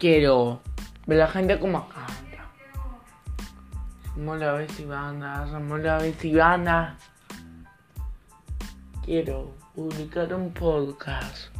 quiero ver la gente como canta. Somos la banda, somos la banda. Quiero publicar un podcast.